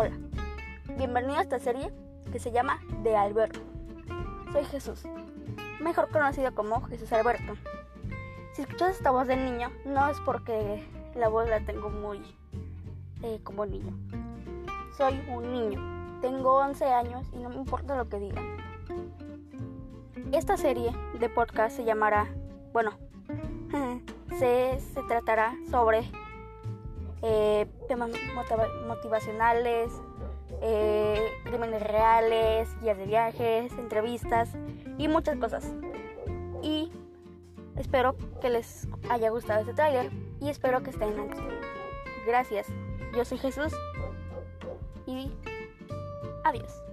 Hola, bienvenido a esta serie que se llama De Alberto. Soy Jesús, mejor conocido como Jesús Alberto. Si escuchas esta voz de niño, no es porque la voz la tengo muy eh, como niño. Soy un niño, tengo 11 años y no me importa lo que digan. Esta serie de podcast se llamará, bueno, se, se tratará sobre eh, temas motivacionales, eh, crímenes reales, guías de viajes, entrevistas y muchas cosas. Y espero que les haya gustado este tráiler y espero que estén antes. Gracias. Yo soy Jesús y adiós.